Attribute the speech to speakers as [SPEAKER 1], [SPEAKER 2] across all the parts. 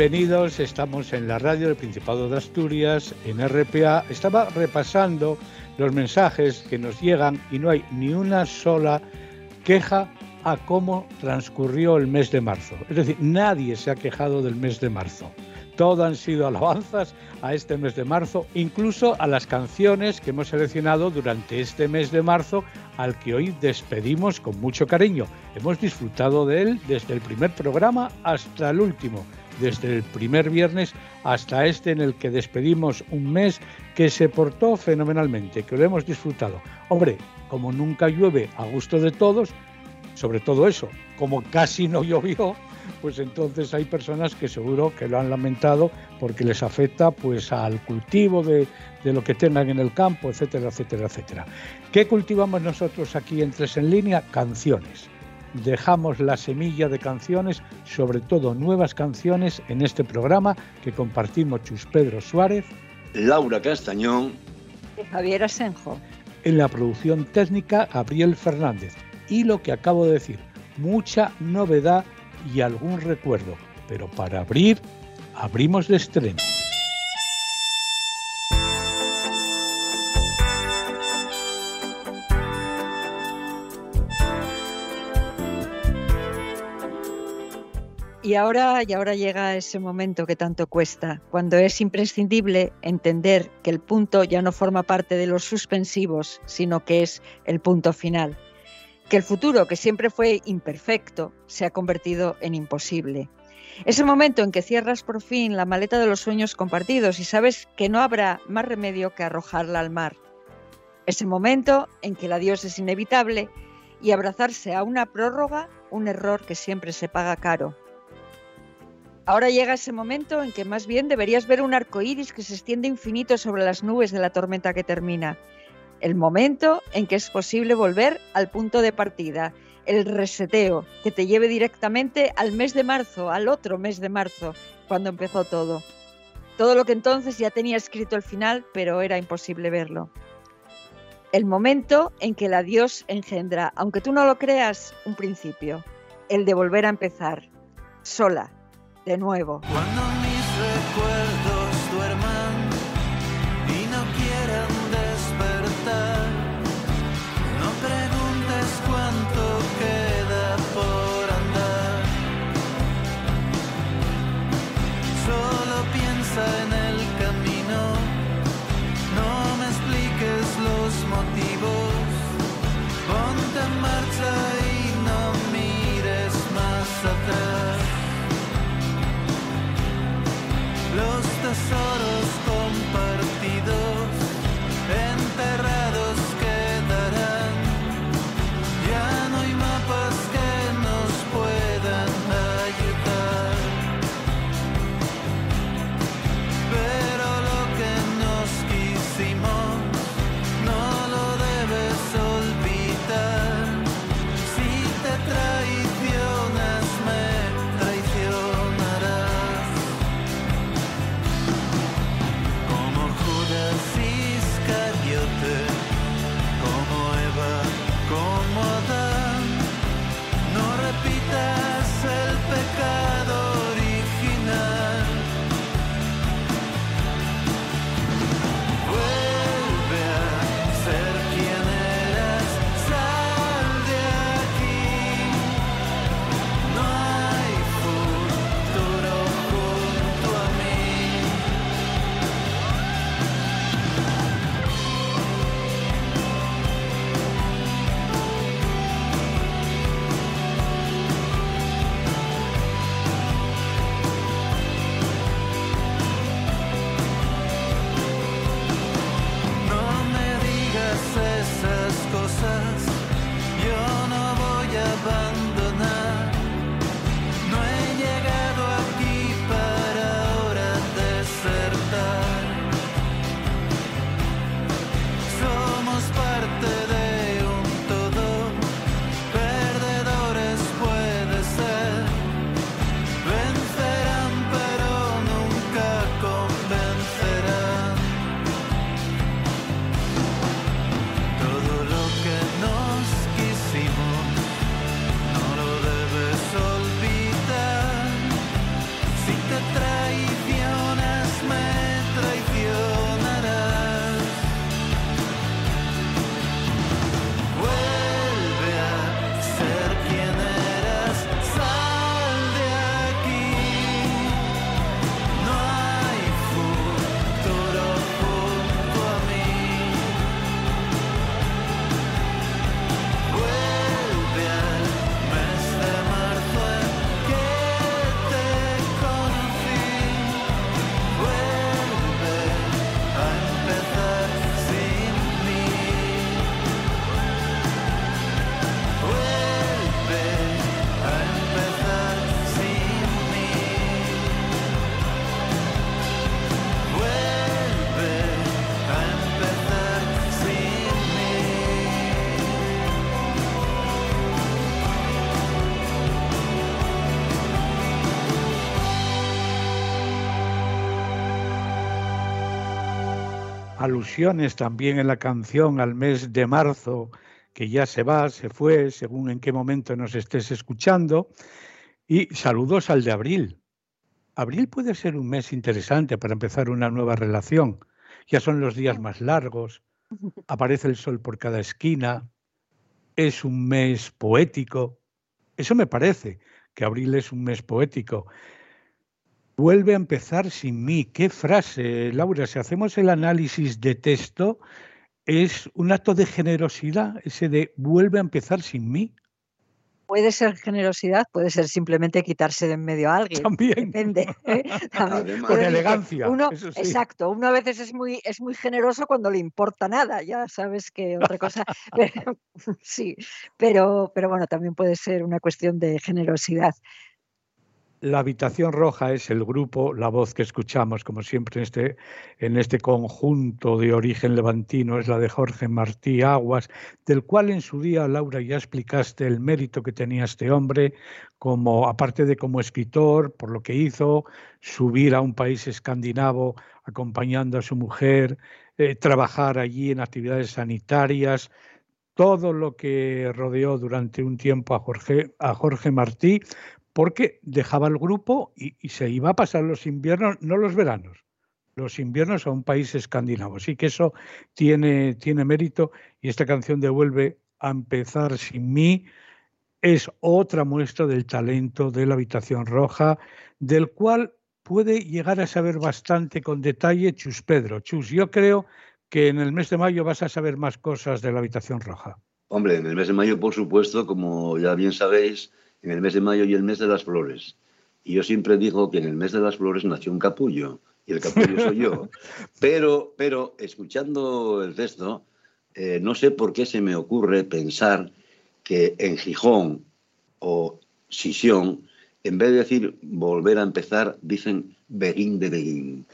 [SPEAKER 1] bienvenidos. Estamos en la radio del Principado de Asturias, en RPA. Estaba repasando los mensajes que nos llegan y no hay ni una sola queja a cómo transcurrió el mes de marzo. Es decir, nadie se ha quejado del mes de marzo. Todo han sido alabanzas a este mes de marzo, incluso a las canciones que hemos seleccionado durante este mes de marzo, al que hoy despedimos con mucho cariño. Hemos disfrutado de él desde el primer programa hasta el último, desde el primer viernes hasta este en el que despedimos un mes que se portó fenomenalmente, que lo hemos disfrutado. Hombre, como nunca llueve a gusto de todos, sobre todo eso, como casi no llovió, pues entonces hay personas que seguro que lo han lamentado porque les afecta pues al cultivo de, lo que tengan en el campo, etcétera, etcétera, etcétera. ¿Qué cultivamos nosotros aquí en Tres en Línea? Canciones. Dejamos la semilla de canciones, sobre todo nuevas canciones, en este programa que compartimos Chus Pedro Suárez,
[SPEAKER 2] Laura Castañón
[SPEAKER 3] y Javier Asenjo.
[SPEAKER 1] En la producción técnica, Gabriel Fernández. Y lo que acabo de decir, mucha novedad y algún recuerdo, pero para abrir, abrimos de estreno.
[SPEAKER 3] Y ahora, y ahora llega ese momento que tanto cuesta, cuando es imprescindible entender que el punto ya no forma parte de los suspensivos, sino que es el punto final que el futuro, que siempre fue imperfecto, se ha convertido en imposible. Es el momento en que cierras por fin la maleta de los sueños compartidos y sabes que no habrá más remedio que arrojarla al mar. Es el momento en que el adiós es inevitable y abrazarse a una prórroga, un error que siempre se paga caro. Ahora llega ese momento en que más bien deberías ver un arco iris que se extiende infinito sobre las nubes de la tormenta que termina el momento en que es posible volver al punto de partida, el reseteo, que te lleve directamente al mes de marzo, al otro mes de marzo, cuando empezó todo. Todo lo que entonces ya tenía escrito el final, pero era imposible verlo. El momento en que el adiós engendra, aunque tú no lo creas, un principio, el de volver a empezar, sola, de nuevo.
[SPEAKER 1] Alusiones también en la canción al mes de marzo, que ya se va, se fue, según en qué momento nos estés escuchando. Y saludos al de abril. Abril puede ser un mes interesante para empezar una nueva relación. Ya son los días más largos, aparece el sol por cada esquina, es un mes poético. Eso me parece, que abril es un mes poético. Vuelve a empezar sin mí. Qué frase, Laura. Si hacemos el análisis de texto, es un acto de generosidad, ese de vuelve a empezar sin mí.
[SPEAKER 3] Puede ser generosidad, puede ser simplemente quitarse de en medio a alguien.
[SPEAKER 1] También.
[SPEAKER 3] Depende. ¿eh?
[SPEAKER 1] Con elegancia.
[SPEAKER 3] Uno, Exacto. Uno a veces es muy, es muy generoso cuando le importa nada. Ya sabes que otra cosa. sí, pero, pero bueno, también puede ser una cuestión de generosidad.
[SPEAKER 1] La habitación roja es el grupo, la voz que escuchamos, como siempre en este, en este conjunto de origen levantino, es la de Jorge Martí Aguas, del cual en su día, Laura, ya explicaste el mérito que tenía este hombre, como, aparte de como escritor, por lo que hizo, subir a un país escandinavo acompañando a su mujer, eh, trabajar allí en actividades sanitarias, todo lo que rodeó durante un tiempo a Jorge, a Jorge Martí, porque dejaba el grupo y, se iba a pasar los inviernos, no los veranos, los inviernos a un país escandinavo. Así que eso tiene, tiene mérito y esta canción devuelve a empezar sin mí es otra muestra del talento de la habitación roja, del cual puede llegar a saber bastante con detalle Chus Pedro. Chus, yo creo que en el mes de mayo vas a saber más cosas de la habitación roja.
[SPEAKER 2] Hombre, en el mes de mayo, por supuesto, como ya bien sabéis, en el mes de mayo y el mes de las flores. Y yo siempre digo que en el mes de las flores nació un capullo, y el capullo soy yo. Pero, pero escuchando el texto, eh, no sé por qué se me ocurre pensar que en Gijón o Sisión, en vez de decir volver a empezar, dicen Beguín de Beguín.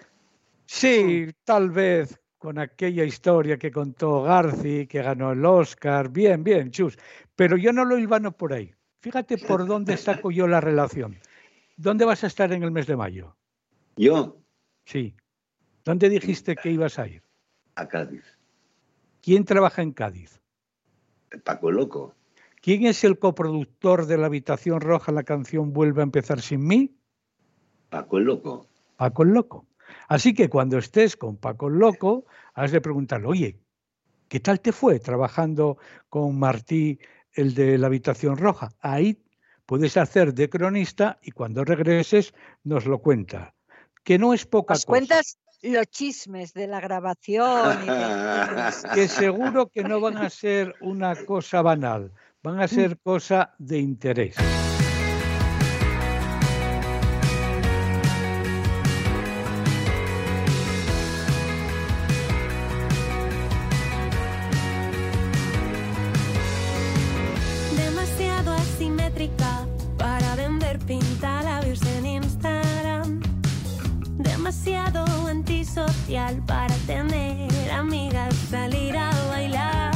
[SPEAKER 1] Sí, tal vez con aquella historia que contó Garci, que ganó el Oscar. Bien, bien, chus. Pero yo no lo hilvano por ahí. Fíjate por dónde saco yo la relación. ¿Dónde vas a estar en el mes de mayo?
[SPEAKER 2] ¿Yo?
[SPEAKER 1] Sí. ¿Dónde dijiste que ibas a ir?
[SPEAKER 2] A Cádiz.
[SPEAKER 1] ¿Quién trabaja en Cádiz?
[SPEAKER 2] Paco Loco.
[SPEAKER 1] ¿Quién es el coproductor de La Habitación Roja, la canción Vuelve a empezar sin mí?
[SPEAKER 2] Paco el Loco.
[SPEAKER 1] Paco el Loco. Así que cuando estés con Paco el Loco, has de preguntarle, oye, ¿qué tal te fue trabajando con Martí el de la habitación roja. Ahí puedes hacer de cronista y cuando regreses nos lo cuenta. Que no es poca
[SPEAKER 3] cosa. cuentas los chismes de la grabación.
[SPEAKER 1] que seguro que no van a ser una cosa banal, van a ser cosa de interés.
[SPEAKER 4] Para tener amigas, salir a bailar.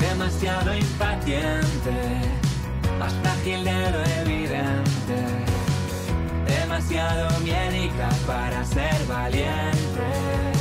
[SPEAKER 5] Demasiado impaciente, más frágil de lo evidente. Demasiado miedica para ser valiente.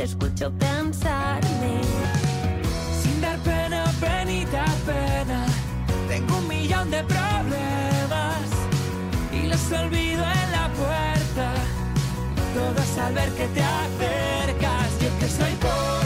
[SPEAKER 4] Te escucho pensarme.
[SPEAKER 5] Sin dar pena, penita, pena. Tengo un millón de problemas y los olvido en la puerta. Todos al ver que te acercas, yo que soy poca,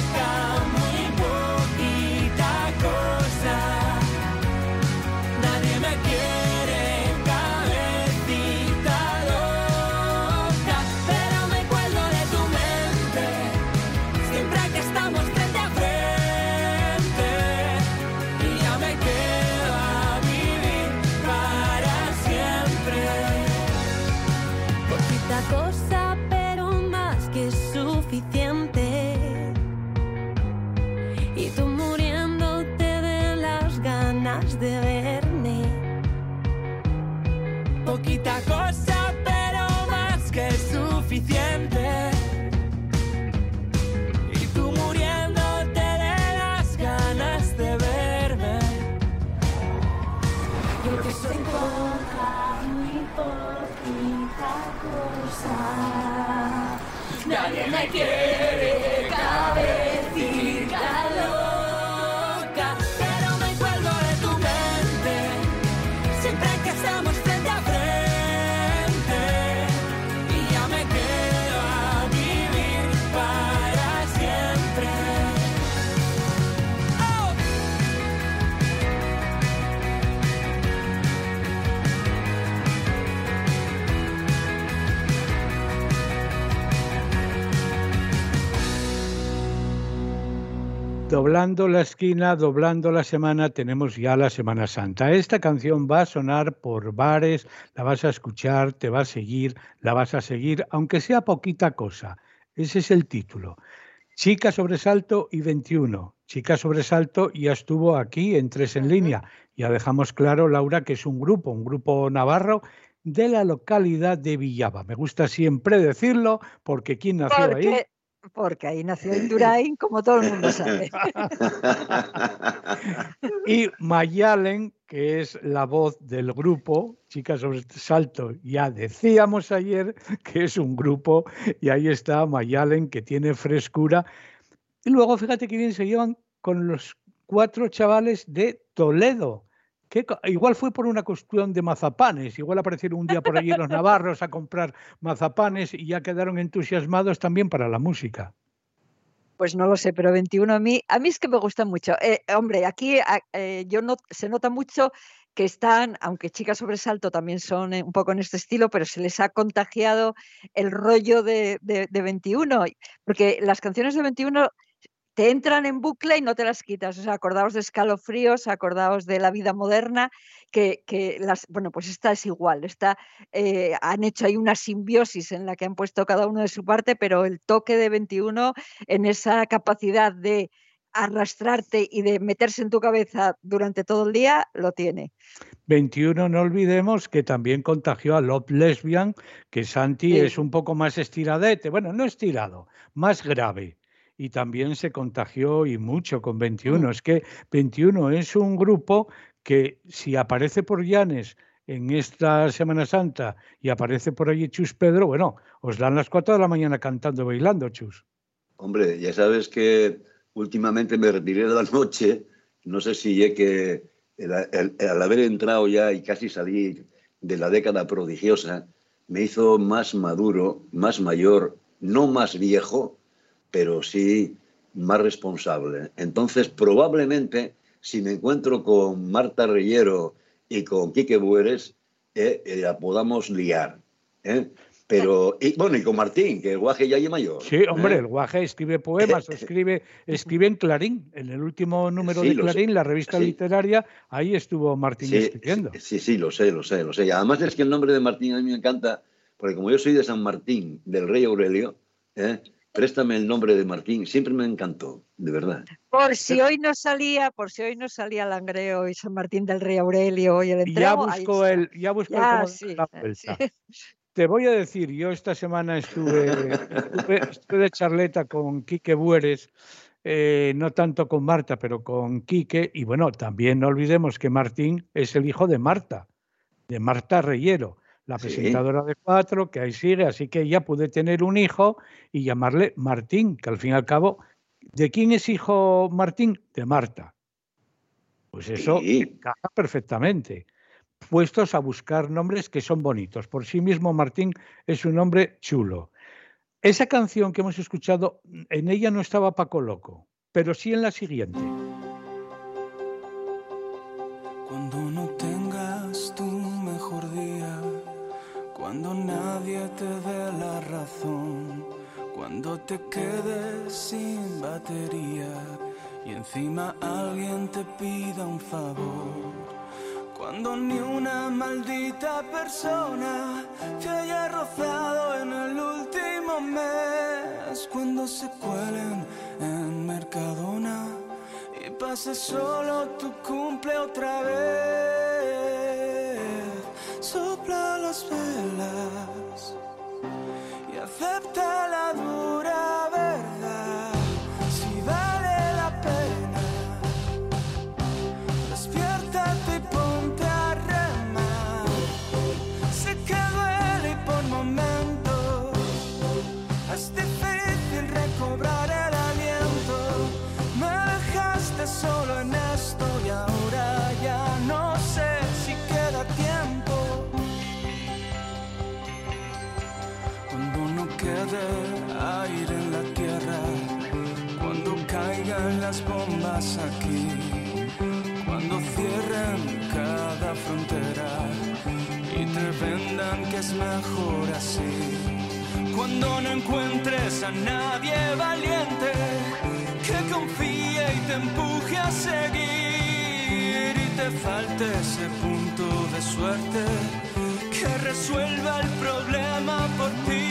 [SPEAKER 1] Doblando la esquina, doblando la semana, tenemos ya la Semana Santa. Esta canción va a sonar por bares, la vas a escuchar, te va a seguir, la vas a seguir, aunque sea poquita cosa. Ese es el título. Chica Sobresalto y 21. Chica Sobresalto ya estuvo aquí en Tres en Línea. Ya dejamos claro, Laura, que es un grupo, un grupo navarro de la localidad de Villaba. Me gusta siempre decirlo porque ¿quién nació ahí?
[SPEAKER 3] Porque, ahí nació Indurain, como todo el mundo sabe.
[SPEAKER 1] Y Mayalen, que es la voz del grupo, Chicas sobre Salto, ya decíamos ayer que es un grupo, y ahí está Mayalen, que tiene frescura. Y luego fíjate que bien se llevan con los cuatro chavales de Toledo. Que igual fue por una cuestión de mazapanes, igual aparecieron un día por allí los navarros a comprar mazapanes y ya quedaron entusiasmados también para la música.
[SPEAKER 3] Pues no lo sé, pero 21 a mí, a mí es que me gusta mucho. Eh, hombre, aquí eh, yo no, se nota mucho que están, aunque Chicas Sobresalto también son eh, un poco en este estilo, pero se les ha contagiado el rollo de, de, de 21, porque las canciones de 21 te entran en bucle y no te las quitas. O sea, acordaos de escalofríos, acordaos de la vida moderna, que, que las, bueno, pues esta es igual. Esta, eh, han hecho ahí una simbiosis en la que han puesto cada uno de su parte, pero el toque de 21 en esa capacidad de arrastrarte y de meterse en tu cabeza durante todo el día, lo tiene.
[SPEAKER 1] 21, no olvidemos que también contagió a Love Lesbian, que Santi
[SPEAKER 3] Sí.
[SPEAKER 1] es un poco más estiradete, bueno, no estirado, más grave. Y también se contagió y mucho con 21. Es que 21 es un grupo que si aparece por Llanes en esta Semana Santa y aparece por allí Chus Pedro, bueno, os dan las 4 de la mañana cantando, bailando, Chus.
[SPEAKER 2] Hombre, ya sabes que últimamente me retiré de la noche, no sé si es que el- el- el al haber entrado ya y casi salir de la década prodigiosa, me hizo más maduro, más mayor, no más viejo, pero sí más responsable. Entonces, probablemente, si me encuentro con Marta Reyero y con Quique Bueres, eh, eh, la podamos liar. ¿eh? Pero, y, bueno, y con Martín, que el guaje ya es mayor.
[SPEAKER 1] Sí, hombre,
[SPEAKER 2] ¿eh?
[SPEAKER 1] el guaje escribe poemas, escribe, escribe en Clarín, en el último número
[SPEAKER 2] Sí,
[SPEAKER 1] de
[SPEAKER 2] sé.
[SPEAKER 1] Clarín, la revista
[SPEAKER 2] Sí.
[SPEAKER 1] literaria, ahí estuvo Martín
[SPEAKER 2] Sí,
[SPEAKER 1] escribiendo.
[SPEAKER 2] sí, sí, sí, lo sé, lo sé, lo sé. Y además es que el nombre de Martín a mí me encanta, porque como yo soy de San Martín, del rey Aurelio, ¿eh? Préstame el nombre de Martín, siempre me encantó, de verdad.
[SPEAKER 3] Por si hoy no salía, por si hoy no salía Langreo y San Martín del Rey Aurelio y el
[SPEAKER 1] ya
[SPEAKER 3] entrego, ahí
[SPEAKER 1] busco el, ya busco el
[SPEAKER 3] Ya, sí,
[SPEAKER 1] la vuelta.
[SPEAKER 3] sí.
[SPEAKER 1] Te voy a decir, yo esta semana estuve, estuve, estuve de charleta con Quique Bueres, eh, no tanto con Marta, pero con Quique, y bueno, también no olvidemos que Martín es el hijo de Marta, de Marta Reyero, la
[SPEAKER 2] Sí.
[SPEAKER 1] presentadora de Cuatro, que ahí sigue, así que ya pude tener un hijo y llamarle Martín, que al fin y al cabo, ¿de quién es hijo Martín? De Marta. Pues eso
[SPEAKER 2] Sí.
[SPEAKER 1] encaja perfectamente. Puestos a buscar nombres que son bonitos. Por sí mismo, Martín es un nombre chulo. Esa canción que hemos escuchado, en ella no estaba Paco Loco, pero sí en la siguiente.
[SPEAKER 6] Cuando no cuando nadie te dé la razón, cuando te quedes sin batería y encima alguien te pida un favor, cuando ni una maldita persona te haya rozado en el último mes, cuando se cuelen en Mercadona y pase solo tu cumple otra vez. Sopla las velas y acepta aquí, cuando cierren cada frontera y te vendan que es mejor así. Cuando no encuentres a nadie valiente que confíe y te empuje a seguir y te falte ese punto de suerte que resuelva el problema por ti.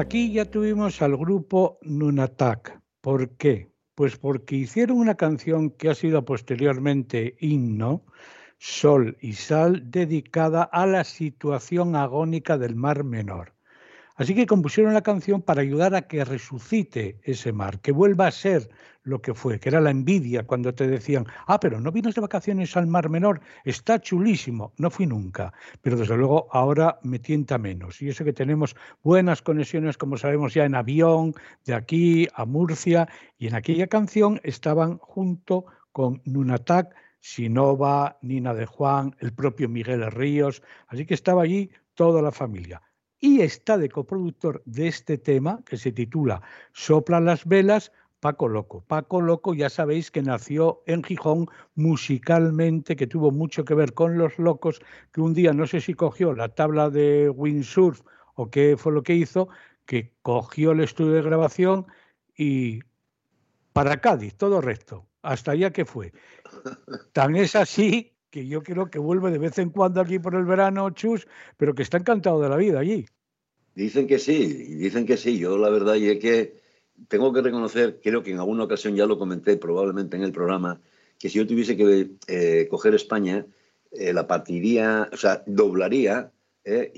[SPEAKER 1] Aquí ya tuvimos al grupo Nunatak. ¿Por qué? Pues porque hicieron una canción que ha sido posteriormente himno, Sol y Sal, dedicada a la situación agónica del Mar Menor. Así que compusieron la canción para ayudar a que resucite ese mar, que vuelva a ser lo que fue, que era la envidia cuando te decían, ah, pero no vienes de vacaciones al Mar Menor, está chulísimo. No fui nunca, pero desde luego ahora me tienta menos. Y eso que tenemos buenas conexiones, como sabemos ya en avión, de aquí a Murcia, y en aquella canción estaban junto con Nunatak, Sinova, Nina de Juan, el propio Miguel Ríos, así que estaba allí toda la familia y está de coproductor de este tema que se titula Soplan las velas, Paco Loco. Paco Loco ya sabéis que nació en Gijón musicalmente, que tuvo mucho que ver con los locos, que un día no sé si cogió la tabla de windsurf o qué fue lo que hizo, que cogió el estudio de grabación y para Cádiz, todo recto, hasta allá que fue. Tan es así que yo creo que vuelve de vez en cuando aquí por el verano, Chus, pero que está encantado de la vida allí.
[SPEAKER 2] Dicen que sí, dicen que sí. Yo la verdad es que tengo que reconocer, creo que en alguna ocasión ya lo comenté probablemente en el programa, que si yo tuviese que eh, coger España, eh, la partiría, o sea, doblaría eh,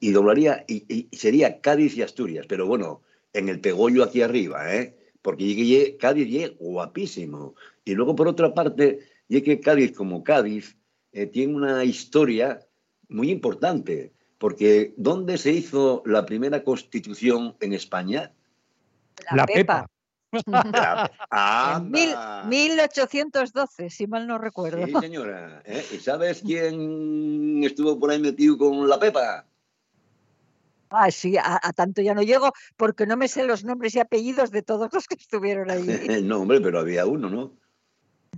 [SPEAKER 2] y, doblaría y, sería Cádiz y Asturias, pero bueno, en el pegollo aquí arriba, ¿eh? porque Cádiz llegué guapísimo. Y luego por otra parte, y es que Cádiz como Cádiz eh, tiene una historia muy importante, porque ¿dónde se hizo la primera constitución en España?
[SPEAKER 3] La,
[SPEAKER 1] La
[SPEAKER 3] Pepa.
[SPEAKER 1] Pepa.
[SPEAKER 2] La...
[SPEAKER 3] En mil- 1812, si mal no recuerdo.
[SPEAKER 2] Sí, señora. ¿eh? ¿Y sabes quién estuvo por ahí metido con la Pepa?
[SPEAKER 3] Ah, sí, a, a tanto ya no llego porque no me sé los nombres y apellidos de todos los que estuvieron allí.
[SPEAKER 2] no, hombre, pero había uno, ¿no?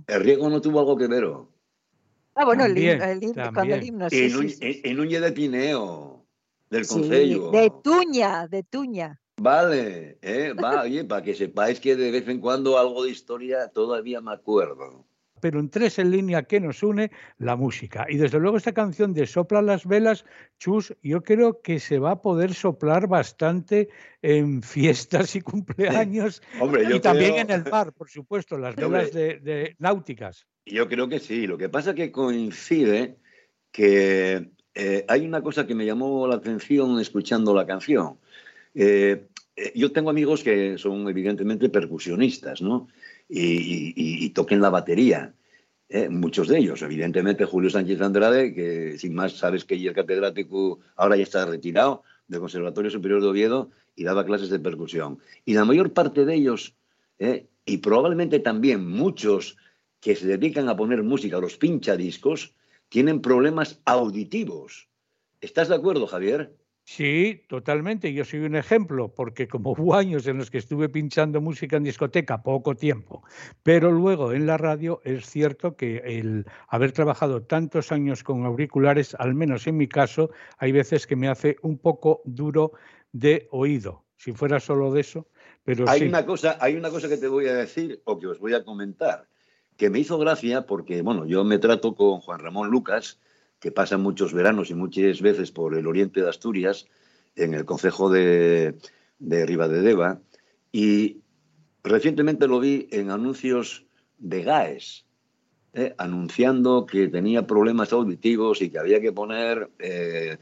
[SPEAKER 2] El riego no tuvo algo que ver. ¿o?
[SPEAKER 3] Ah, bueno, el,
[SPEAKER 1] También,
[SPEAKER 3] himno, el himno, el
[SPEAKER 1] también.
[SPEAKER 3] himno,
[SPEAKER 2] y,
[SPEAKER 3] sí,
[SPEAKER 2] Núñez,
[SPEAKER 3] sí, sí.
[SPEAKER 2] de Pineo. del
[SPEAKER 3] Sí,
[SPEAKER 2] Concello.
[SPEAKER 3] de Tuña, de Tuña.
[SPEAKER 2] Vale, eh, va, oye, para que sepáis que de vez en cuando algo de historia todavía me acuerdo.
[SPEAKER 1] Pero en tres en línea que nos une la música. Y desde luego esta canción de Sopla las velas, Chus, yo creo que se va a poder soplar bastante en fiestas y cumpleaños
[SPEAKER 2] Hombre, yo
[SPEAKER 1] y también
[SPEAKER 2] creo-
[SPEAKER 1] en el bar, por supuesto, las velas de, de náuticas.
[SPEAKER 2] Yo creo que sí. Lo que pasa es que coincide que eh, hay una cosa que me llamó la atención escuchando la canción. Eh, eh, yo tengo amigos que son evidentemente percusionistas, ¿no? Y, y- y- toquen la batería. eh, muchos de ellos, evidentemente Julio Sánchez Andrade, que sin más sabes que el catedrático ahora ya está retirado del Conservatorio Superior de Oviedo y daba clases de percusión. Y la mayor parte de ellos, eh, y probablemente también muchos que se dedican a poner música, los pinchadiscos, tienen problemas auditivos. ¿Estás de acuerdo, Javier?
[SPEAKER 1] Sí, totalmente. Yo soy un ejemplo, porque como hubo años en los que estuve pinchando música en discoteca, poco tiempo, pero luego en la radio es cierto que el haber trabajado tantos años con auriculares, al menos en mi caso, hay veces que me hace un poco duro de oído. Si fuera solo de eso, pero
[SPEAKER 2] Hay
[SPEAKER 1] sí.
[SPEAKER 2] una cosa, hay una cosa que te voy a decir o que os voy a comentar, que me hizo gracia porque, bueno, yo me trato con Juan Ramón Lucas, que pasa muchos veranos y muchas veces por el oriente de Asturias, en el concejo de, de Ribadedeva, y recientemente lo vi en anuncios de GAES, eh, anunciando que tenía problemas auditivos y que había que poner eh,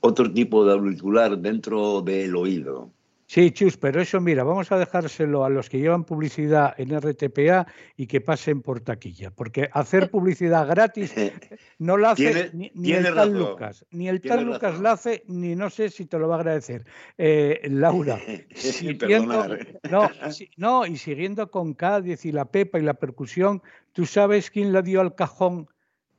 [SPEAKER 2] otro tipo de auricular dentro del oído.
[SPEAKER 1] Sí, Chus, pero eso mira, vamos a dejárselo a los que llevan publicidad en RTPA y que pasen por taquilla, porque hacer publicidad gratis no la hace ni, el tal
[SPEAKER 2] razón,
[SPEAKER 1] Lucas, ni el tal Lucas la hace, ni no sé si te lo va a agradecer. Eh, Laura, siguiendo, no, si- no, y siguiendo con Cádiz y la Pepa y la percusión, ¿tú sabes quién la dio al cajón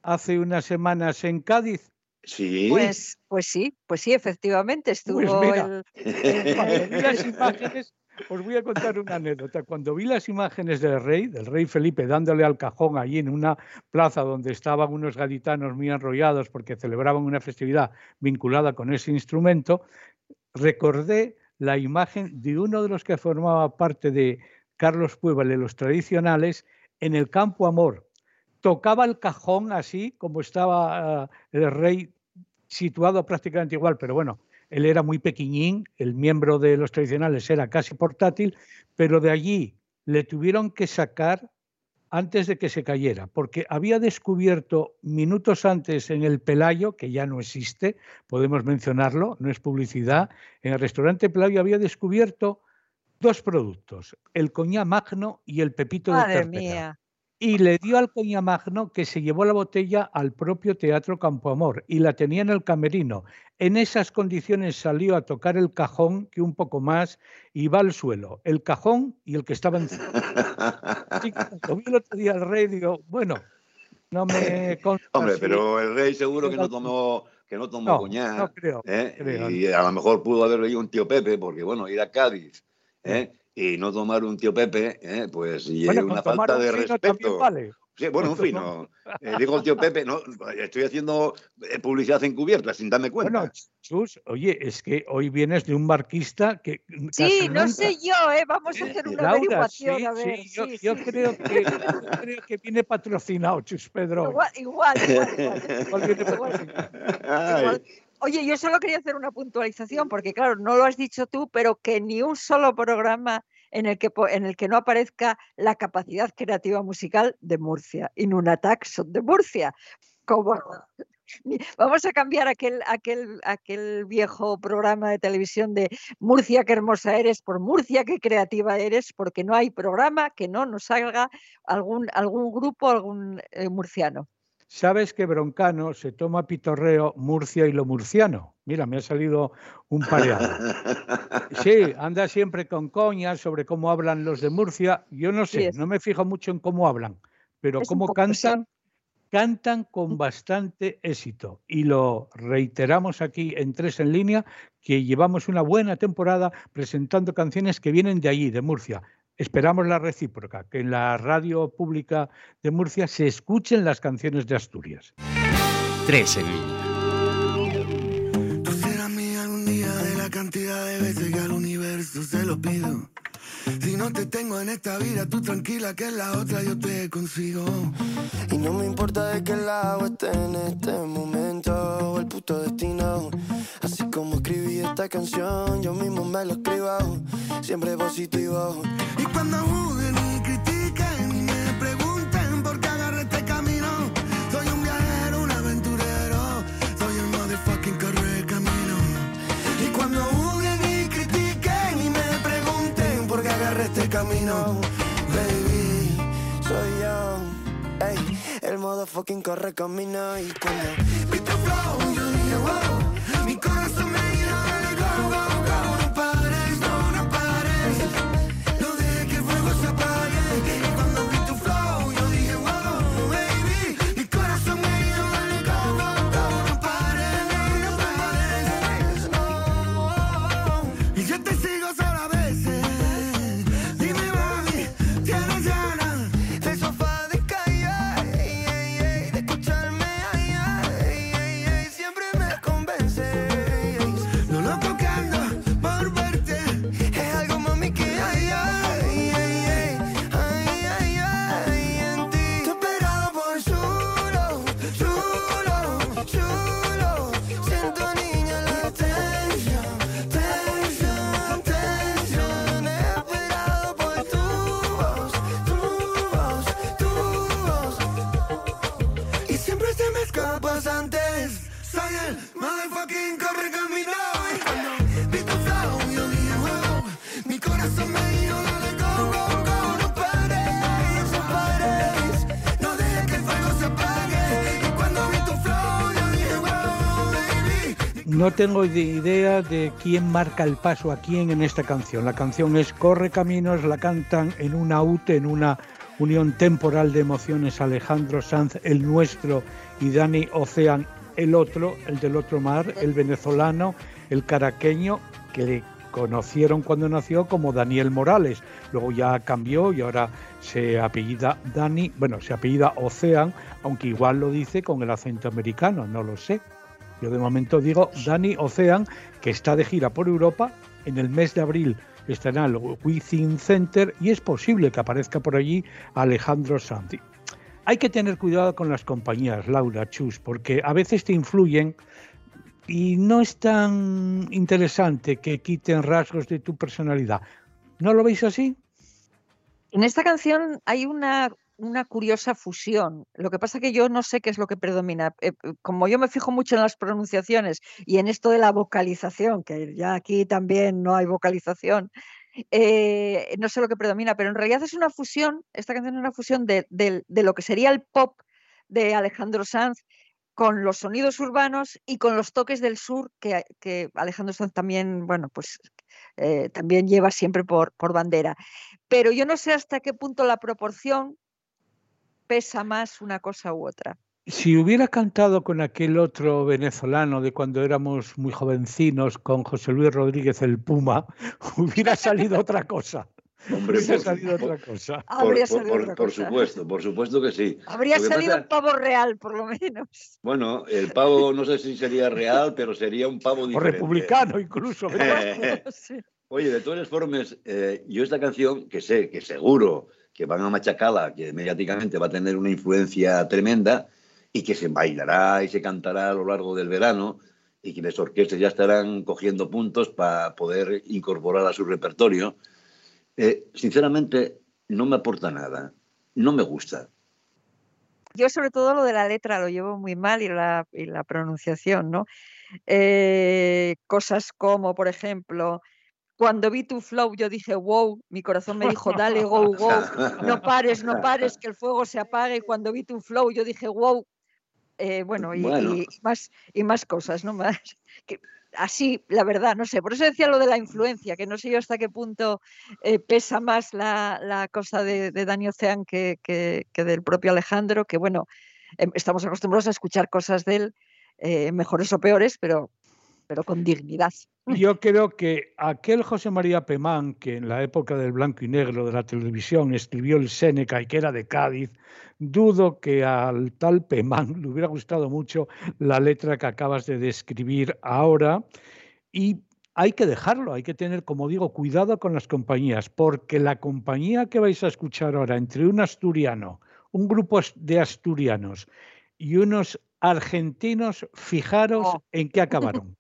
[SPEAKER 1] hace unas semanas en Cádiz?
[SPEAKER 2] Sí.
[SPEAKER 3] Pues, pues sí, pues sí, efectivamente estuvo
[SPEAKER 1] Pues mira.
[SPEAKER 3] el,
[SPEAKER 1] Cuando vi las imágenes, os voy a contar una anécdota. Cuando vi las imágenes del rey, del rey Felipe, dándole al cajón allí en una plaza donde estaban unos gaditanos muy enrollados porque celebraban una festividad vinculada con ese instrumento, recordé la imagen de uno de los que formaba parte de Carlos Puebla de los tradicionales en el Campo Amor. Tocaba el cajón así como estaba ah, el rey situado prácticamente igual, pero bueno, él era muy pequeñín, el miembro de los tradicionales era casi portátil, pero de allí le tuvieron que sacar antes de que se cayera, porque había descubierto minutos antes en el Pelayo, que ya no existe, podemos mencionarlo, no es publicidad, en el restaurante Pelayo había descubierto dos productos, el coñac magno y el pepito de
[SPEAKER 3] madre
[SPEAKER 1] Terpera
[SPEAKER 3] mía.
[SPEAKER 1] Y le dio al coña magno que se llevó la botella al propio Teatro Campo Amor y la tenía en el camerino. En esas condiciones salió a tocar el cajón, que un poco más, y va al suelo. El cajón y el que estaba encima. Así que cuando vi el otro día al rey, digo, bueno, no me
[SPEAKER 2] Hombre, pero el rey seguro que no tomó, que no tomó
[SPEAKER 1] no,
[SPEAKER 2] coñac,
[SPEAKER 1] no creo.
[SPEAKER 2] ¿eh?
[SPEAKER 1] creo,
[SPEAKER 2] Y a lo mejor pudo haber leído un tío Pepe, porque bueno, ir a Cádiz ¿eh? Y no tomar un tío Pepe, ¿eh? pues y
[SPEAKER 1] Bueno,
[SPEAKER 2] una
[SPEAKER 1] tomar
[SPEAKER 2] falta
[SPEAKER 1] un
[SPEAKER 2] de respeto.
[SPEAKER 1] vale.
[SPEAKER 2] Sí, bueno, un fino. Eh, digo el tío Pepe, no, estoy haciendo eh, publicidad encubierta sin darme cuenta.
[SPEAKER 1] Bueno, Chus, oye, es que hoy vienes de un marquista que
[SPEAKER 3] Sí, no
[SPEAKER 1] nunca-
[SPEAKER 3] sé yo, ¿eh? Vamos a hacer una
[SPEAKER 1] Laura, sí,
[SPEAKER 3] averiguación, a ver.
[SPEAKER 1] sí, yo,
[SPEAKER 3] sí,
[SPEAKER 1] yo
[SPEAKER 3] sí.
[SPEAKER 1] creo que, yo creo que viene patrocinado, Chus Pedro.
[SPEAKER 3] Igual, igual, igual, igual.
[SPEAKER 1] Igual
[SPEAKER 3] Igual. Igual. Oye, yo solo quería hacer una puntualización, porque claro, no lo has dicho tú, pero que ni un solo programa en el que, en el que no aparezca la capacidad creativa musical de Murcia, y son de Murcia. Como, vamos a cambiar aquel, aquel, aquel viejo programa de televisión de Murcia, qué hermosa eres, por Murcia, qué creativa eres, porque no hay programa que no nos salga algún, algún grupo, algún eh, murciano.
[SPEAKER 1] Sabes que Broncano se toma pitorreo Murcia y lo murciano. Mira, me ha salido un pareado. Sí, anda siempre con coñas sobre cómo hablan los de Murcia. Yo no sé, no me fijo mucho en cómo hablan, pero
[SPEAKER 3] Es
[SPEAKER 1] cómo cantan, cantan con bastante éxito. Y lo reiteramos aquí en Tres en Línea, que llevamos una buena temporada presentando canciones que vienen de allí, de Murcia. Esperamos la recíproca, que en la radio pública de Murcia se escuchen las canciones de Asturias.
[SPEAKER 6] Tres en línea.
[SPEAKER 7] Tú serás mía alguna cantidad de veces que al universo se lo pido. Si no te tengo en esta vida, tú tranquila que en la otra yo te consigo. Y no me importa de qué lado esté en este momento o el puto destino. Así como escribí esta canción, yo mismo me lo escribo. Siempre positivo. Y cuando juzguen camino, baby, soy yo. Ey, el motherfucking corre camino. Y cuando vi tu flow, yo dije, wow, mi corazón me dijo, dale, go, go, No
[SPEAKER 1] tengo de idea de quién marca el paso a quién en esta canción. La canción es Corre Caminos, la cantan en un out, en una unión temporal de emociones Alejandro Sanz, el nuestro, y Dani Ocean, el otro, el del otro mar, el venezolano, el caraqueño, que le conocieron cuando nació como Daniel Morales. Luego ya cambió y ahora se apellida Dani, bueno, se apellida Ocean, aunque igual lo dice con el acento americano, no lo sé. Yo de momento digo Dani Ocean, que está de gira por Europa. En el mes de abril estará en el Within Center y es posible que aparezca por allí Alejandro Santi. Hay que tener cuidado con las compañías, Laura Chus, porque a veces te influyen y no es tan interesante que quiten rasgos de tu personalidad. ¿No lo veis así?
[SPEAKER 3] En esta canción hay una, una curiosa fusión. Lo que pasa que yo no sé qué es lo que predomina. Eh, eh, como yo me fijo mucho en las pronunciaciones y en esto de la vocalización, que ya aquí también no hay vocalización, eh, no sé lo que predomina, pero en realidad es una fusión, esta canción es una fusión de, de lo que sería el pop de Alejandro Sanz con los sonidos urbanos y con los toques del sur que, Alejandro Sanz también, bueno, pues también lleva siempre por, por bandera. Pero yo no sé hasta qué punto la proporción pesa más una cosa u otra.
[SPEAKER 1] Si hubiera cantado con aquel otro venezolano de cuando éramos muy jovencinos, con José Luis Rodríguez el Puma, hubiera salido otra cosa.
[SPEAKER 2] Hombre,
[SPEAKER 1] Hubiera
[SPEAKER 2] por,
[SPEAKER 1] salido
[SPEAKER 2] por-
[SPEAKER 1] otra cosa.
[SPEAKER 2] por-
[SPEAKER 3] Habría
[SPEAKER 2] por-
[SPEAKER 3] salido
[SPEAKER 2] por-
[SPEAKER 3] otra
[SPEAKER 2] por
[SPEAKER 3] cosa.
[SPEAKER 2] supuesto, por supuesto que sí.
[SPEAKER 3] Habría
[SPEAKER 2] que
[SPEAKER 3] salido
[SPEAKER 2] pasa-
[SPEAKER 3] un pavo real, por lo menos.
[SPEAKER 2] Bueno, el pavo no sé si sería real, pero sería un pavo
[SPEAKER 1] O
[SPEAKER 2] diferente.
[SPEAKER 1] republicano incluso.
[SPEAKER 2] Oye, de todas formas, eh, yo esta canción, que sé, que seguro que van a machacarla, que mediáticamente va a tener una influencia tremenda y que se bailará y se cantará a lo largo del verano y que las orquestas ya estarán cogiendo puntos para poder incorporar a su repertorio. Eh, sinceramente, no me aporta nada. No me gusta.
[SPEAKER 3] Yo sobre todo lo de la letra lo llevo muy mal y la, pronunciación, ¿no? Eh, cosas como, por ejemplo, cuando vi tu flow yo dije, wow, mi corazón me dijo, dale, go, go, no pares, no pares, que el fuego se apague. Y cuando vi tu flow yo dije, wow, eh, bueno, y,
[SPEAKER 2] Bueno.
[SPEAKER 3] y- y más, y más cosas, ¿no? Más, que, así, la verdad, no sé. Por eso decía lo de la influencia, que no sé yo hasta qué punto eh, pesa más la, la cosa de, de Dani Ocean que, que- que del propio Alejandro, que bueno, em, estamos acostumbrados a escuchar cosas de él, eh, mejores o peores, pero, pero con dignidad.
[SPEAKER 1] Yo creo que aquel José María Pemán, que en la época del blanco y negro de la televisión escribió el Séneca y que era de Cádiz, dudo que al tal Pemán le hubiera gustado mucho la letra que acabas de describir ahora. Y hay que dejarlo, hay que tener, como digo, cuidado con las compañías, porque la compañía que vais a escuchar ahora entre un asturiano, un grupo de asturianos y unos argentinos, fijaros
[SPEAKER 3] Oh.
[SPEAKER 1] en qué acabaron.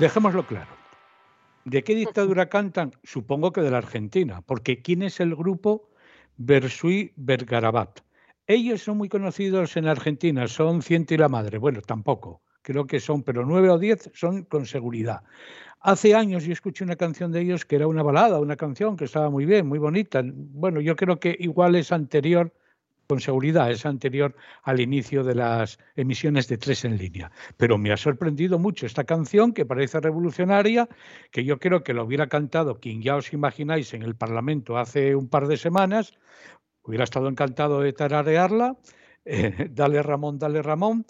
[SPEAKER 1] Dejémoslo claro. ¿De qué dictadura cantan? Supongo que de la Argentina, porque ¿quién es el grupo Versui Vergarabat? Ellos son muy conocidos en Argentina, son ciento y la madre. Bueno, tampoco, creo que son, pero nueve o diez son con seguridad. Hace años yo escuché una canción de ellos que era una balada, una canción que estaba muy bien, muy bonita. Bueno, yo creo que igual es anterior, con seguridad, es anterior al inicio de las emisiones de tres en línea. Pero me ha sorprendido mucho esta canción que parece revolucionaria, que yo creo que lo hubiera cantado quien ya os imagináis en el Parlamento hace un par de semanas, hubiera estado encantado de tararearla, eh, dale Ramón, dale Ramón,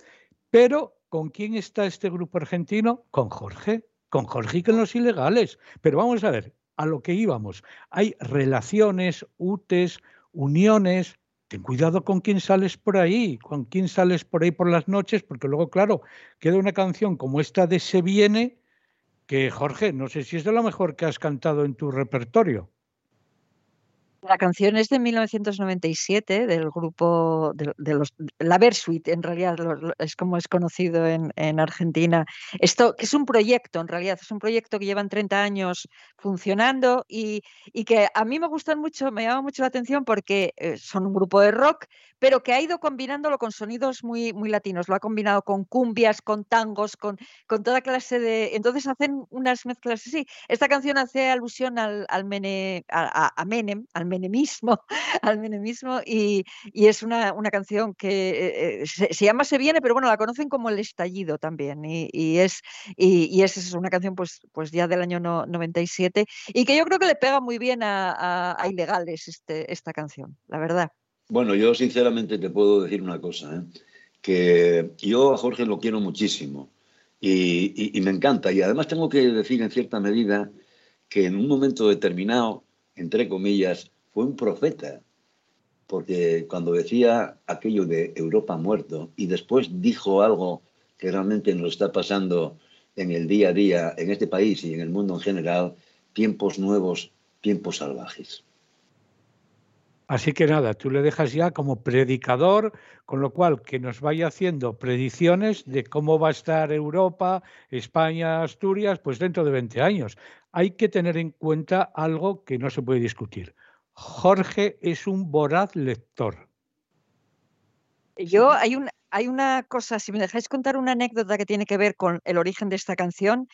[SPEAKER 1] pero ¿con quién está este grupo argentino? Con Jorge, con Jorge y con los ilegales. Pero vamos a ver, a lo que íbamos. Hay relaciones, UTES, uniones. Ten cuidado con quién sales por ahí, con quién sales por ahí por las noches, porque luego, claro, queda una canción como esta de Se Viene, que Jorge, no sé si es de lo mejor que has cantado en tu repertorio.
[SPEAKER 3] La canción es de 1997 del grupo de, los la Versuit, en realidad es como es conocido en, Argentina. Esto que es un proyecto, en realidad es un proyecto que llevan 30 años funcionando y, que a mí me gustan mucho, me llama mucho la atención porque eh, son un grupo de rock, pero que ha ido combinándolo con sonidos muy, latinos. Lo ha combinado con cumbias, con tangos, con, toda clase de. Entonces hacen unas mezclas así. Esta canción hace alusión al, al a, a Menem, menemismo, al menemismo y, es una, canción que eh, eh, se, llama Se viene, pero bueno, la conocen como El estallido también y, es, una canción pues, pues ya del año 97 y que yo creo que le pega muy bien a, Ilegales este, esta canción, la verdad.
[SPEAKER 2] Bueno, yo sinceramente te puedo decir una cosa, ¿eh? que yo a Jorge lo quiero muchísimo y me encanta y además tengo que decir en cierta medida que en un momento determinado, entre comillas, fue un profeta, porque cuando decía aquello de Europa muerto y después dijo algo que realmente nos está pasando en el día a día, en este país y en el mundo en general, tiempos nuevos, tiempos salvajes.
[SPEAKER 1] Así que nada, tú le dejas ya como predicador, con lo cual que nos vaya haciendo predicciones de cómo va a estar Europa, España, Asturias, pues dentro de 20 años. Hay que tener en cuenta algo que no se puede discutir. Jorge es un voraz lector.
[SPEAKER 3] Yo hay, un, hay una cosa, si me dejáis contar una anécdota que tiene que ver con el origen de esta canción,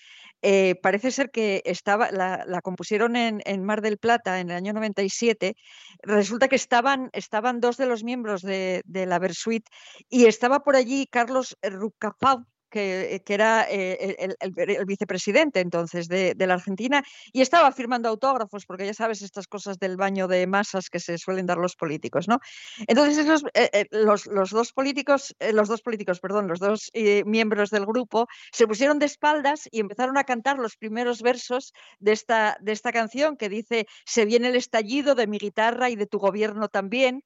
[SPEAKER 3] eh, parece ser que estaba, la, compusieron en, Mar del Plata en el año 97. Resulta que estaban, estaban dos de los miembros de, la Versuit y estaba por allí Carlos Rucafau, que, era eh, el, vicepresidente entonces de, la Argentina, y estaba firmando autógrafos, porque ya sabes estas cosas del baño de masas que se suelen dar los políticos, ¿no? Entonces esos, eh, eh, los, dos políticos, los dos políticos, perdón, los dos miembros del grupo se pusieron de espaldas y empezaron a cantar los primeros versos de esta, de esta canción que dice, se viene el estallido de mi guitarra y de tu gobierno también,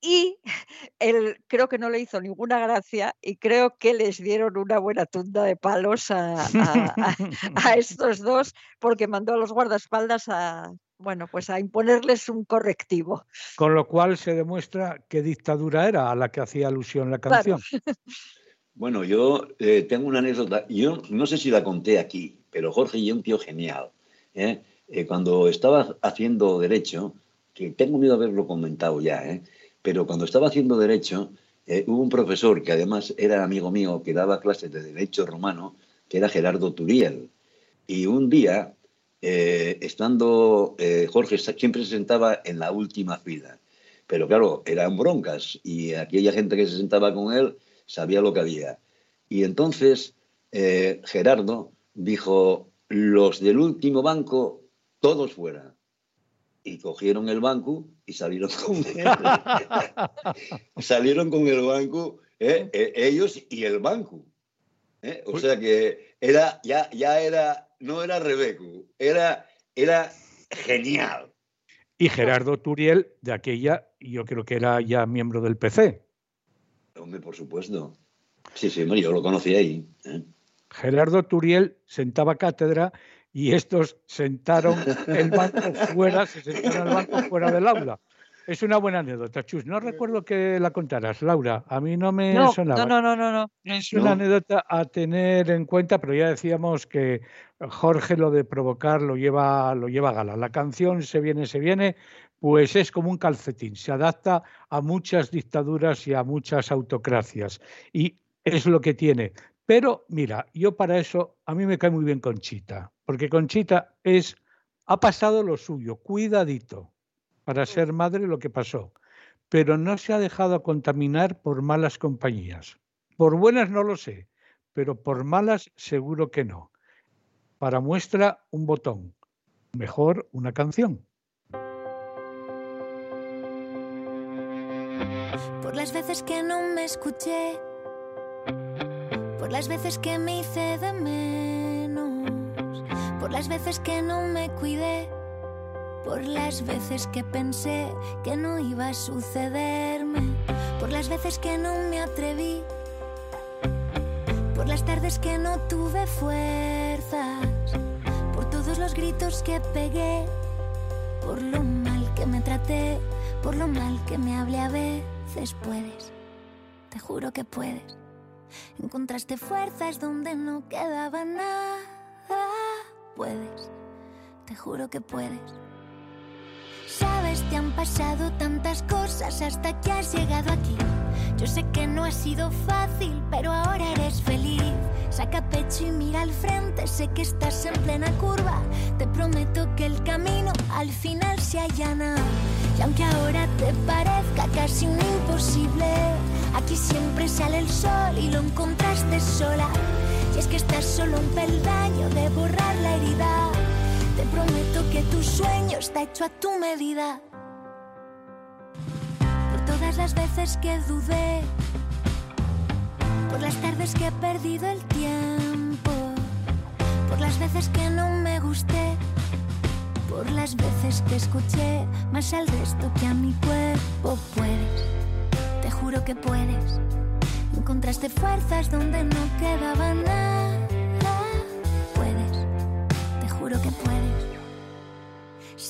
[SPEAKER 3] y él creo que no le hizo ninguna gracia y creo que les dieron una buena tunda de palos a, estos dos porque mandó a los guardaespaldas a, bueno, pues a imponerles un correctivo.
[SPEAKER 1] Con lo cual se demuestra qué dictadura era a la que hacía alusión la canción.
[SPEAKER 2] Bueno, yo eh, tengo una anécdota, yo no sé si la conté aquí, pero Jorge y un tío genial. ¿eh? Eh, cuando estaba haciendo derecho, que tengo miedo de haberlo comentado ya, ¿eh? Pero cuando estaba haciendo derecho, eh, hubo un profesor que además era amigo mío, que daba clases de derecho romano, que era Gerardo Turiel. Y un día, eh, estando, eh, Jorge siempre se sentaba en la última fila. Pero claro, eran broncas y aquella gente que se sentaba con él sabía lo que había. Y entonces Gerardo dijo, los del último banco, todos fuera y cogieron el banco y salieron con él. salieron con el banco ¿eh? E, ellos y el banco. ¿eh? O sea que era, ya, ya era, no era Rebeco, era, era genial.
[SPEAKER 1] Y Gerardo Turiel, de aquella, yo creo que era ya miembro del PC.
[SPEAKER 2] Hombre, por supuesto. Sí, sí, yo lo conocí ahí. ¿eh?
[SPEAKER 1] Gerardo Turiel sentaba cátedra y estos sentaron el banco fuera, se sentaron el banco fuera del aula. Es una buena anécdota, Chus. No recuerdo que la contaras, Laura. A mí no me sonaba.
[SPEAKER 3] No, no, no, no,
[SPEAKER 1] Es una anécdota a tener en cuenta, pero ya decíamos que Jorge lo de provocar lo lleva, lo lleva a gala. La canción Se viene, se viene, pues es como un calcetín. Se adapta a muchas dictaduras y a muchas autocracias. Y es lo que tiene. Pero mira, yo para eso, a mí me cae muy bien Conchita, porque Conchita es, ha pasado lo suyo, cuidadito, para ser madre lo que pasó, pero no se ha dejado contaminar por malas compañías. Por buenas no lo sé, pero por malas seguro que no. Para muestra un botón, mejor una canción.
[SPEAKER 8] Por las veces que no me escuché por las veces que me hice de menos, por las veces que no me cuidé, por las veces que pensé que no iba a sucederme, por las veces que no me atreví, por las tardes que no tuve fuerzas, por todos los gritos que pegué, por lo mal que me traté, por lo mal que me hablé a veces puedes, te juro que puedes. Encontraste fuerzas donde no quedaba nada, puedes, te juro que puedes. Sabes, te han pasado tantas cosas hasta que has llegado aquí. Yo sé que no ha sido fácil, pero ahora eres feliz. Saca pecho y mira al frente, sé que estás en plena curva. Te prometo que el camino al final se allana. Y aunque ahora te parezca casi un imposible, aquí siempre sale el sol y lo encontraste sola. Y es que estás solo un peldaño de borrar la herida. Te prometo que tu sueño está hecho a tu medida. Todas las veces que dudé, por las tardes que he perdido el tiempo, por las veces que no me gusté, por las veces que escuché más al resto que a mi cuerpo. Puedes, te juro que puedes. Encontraste fuerzas donde no quedaba nada. Puedes, te juro que puedes.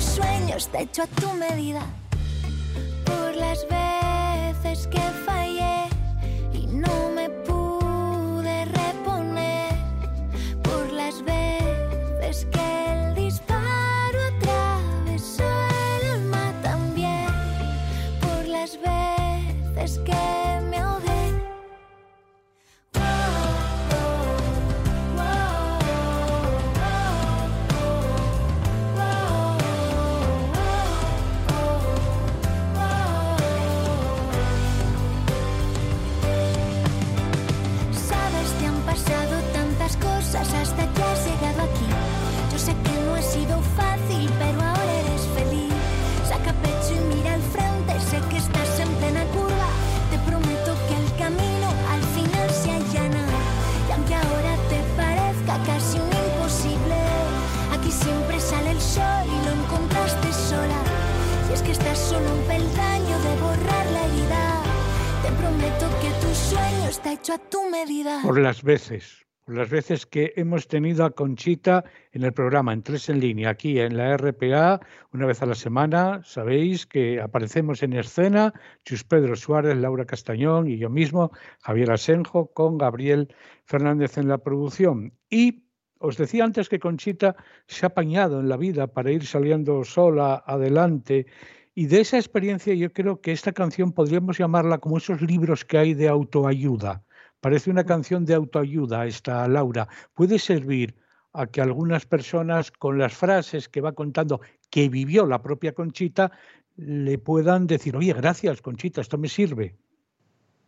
[SPEAKER 8] que tu sueño está hecho a tu medida. Por las veces que fallé solo un peldaño de borrar la herida. Te prometo que tu sueño está hecho a tu medida.
[SPEAKER 1] Por las veces, por las veces que hemos tenido a Conchita en el programa en Tres en Línea, aquí en la RPA, una vez a la semana. Sabéis que aparecemos en escena, Chus Pedro Suárez, Laura Castañón y yo mismo, Javier Asenjo, con Gabriel Fernández en la producción. Y os decía antes que Conchita se ha apañado en la vida para ir saliendo sola adelante. Y de esa experiencia yo creo que esta canción podríamos llamarla como esos libros que hay de autoayuda. Parece una canción de autoayuda esta, Laura. Puede servir a que algunas personas con las frases que va contando que vivió la propia Conchita le puedan decir, oye, gracias Conchita, esto me sirve.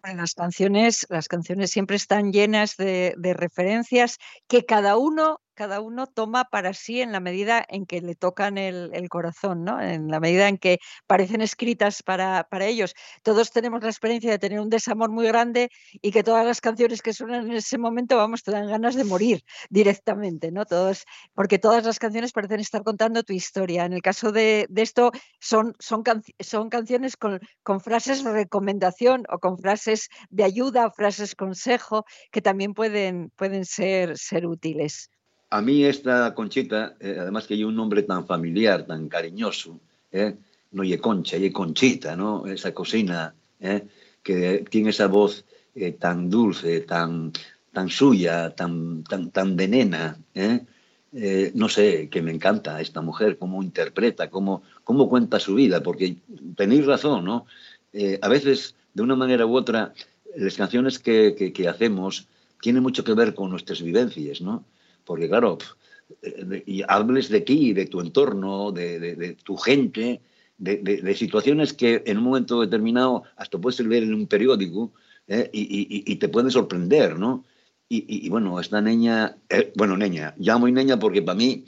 [SPEAKER 3] Las canciones, las canciones siempre están llenas de, de referencias que cada uno, cada uno toma para sí en la medida en que le tocan el, corazón, ¿no? En la medida en que parecen escritas para, para ellos. Todos tenemos la experiencia de tener un desamor muy grande y que todas las canciones que suenan en ese momento, vamos, te dan ganas de morir directamente, ¿no? Todos, porque todas las canciones parecen estar contando tu historia. En el caso de, de esto, son, son, son canciones con, con frases recomendación o con frases de ayuda frases consejo que también pueden, pueden ser, ser útiles.
[SPEAKER 2] A mí esta Conchita, eh, además que hay un nombre tan familiar, tan cariñoso, ¿eh? no y Concha, y Conchita, ¿no? Esa cocina, ¿eh? que tiene esa voz tan dulce, tan, tan suya, tan, tan, tan de nena, no sé, que me encanta esta mujer, cómo interpreta, cómo, cómo cuenta su vida, porque tenéis razón, ¿no? A veces, de una manera u otra, las canciones que, que, que hacemos tienen mucho que ver con nuestras vivencias, ¿no? Porque claro, eh, y hables de ti, de tu entorno, de, de- tu gente, de, de- situaciones que en un momento determinado hasta puedes leer en un periódico ¿eh? y, y- y te pueden sorprender, ¿no? Y, y- bueno, esta niña, eh, bueno, niña, llamo y niña porque para mí,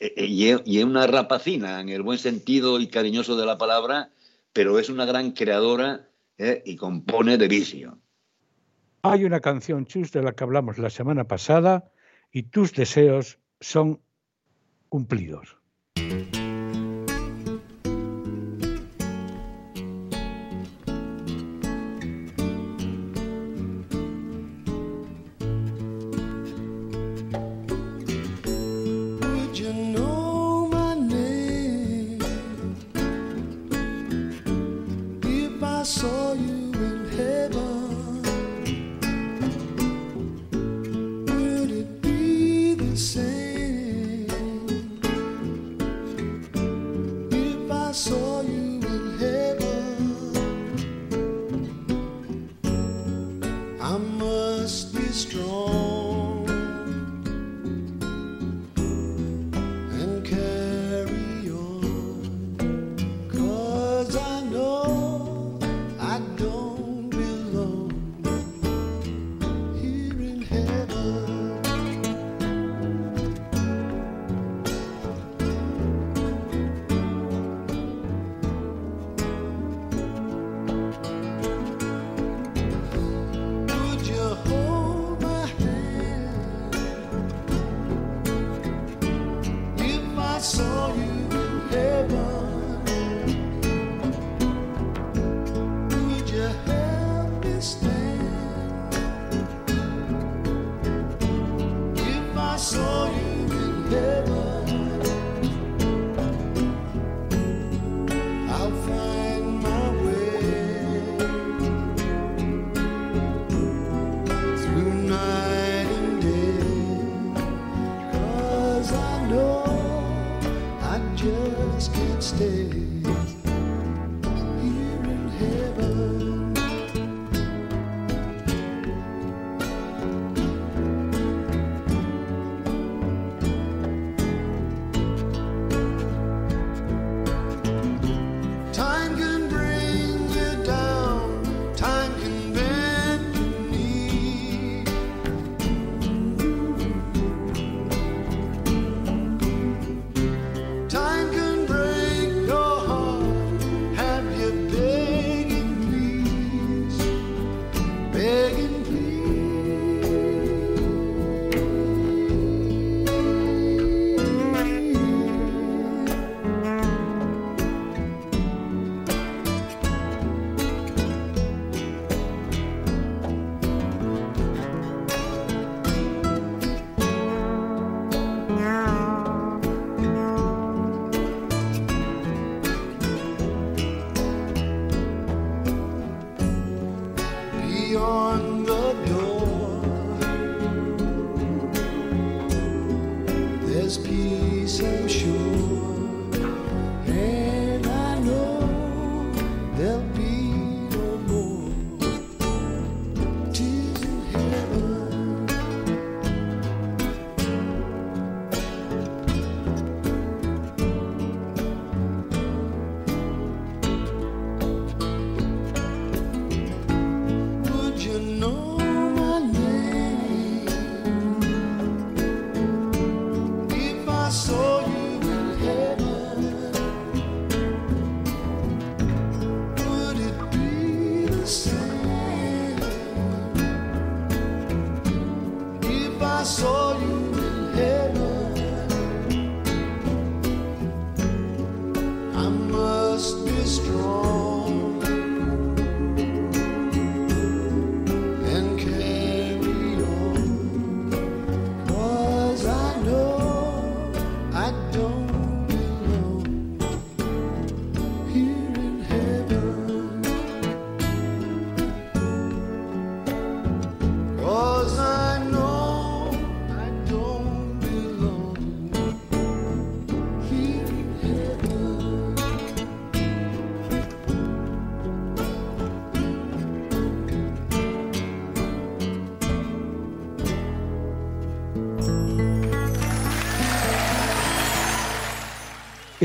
[SPEAKER 2] eh, eh, y es- una rapacina en el buen sentido y cariñoso de la palabra, pero es una gran creadora y compone de vicio.
[SPEAKER 9] Hay una canción, Chus, de la que hablamos la semana pasada y tus deseos son cumplidos.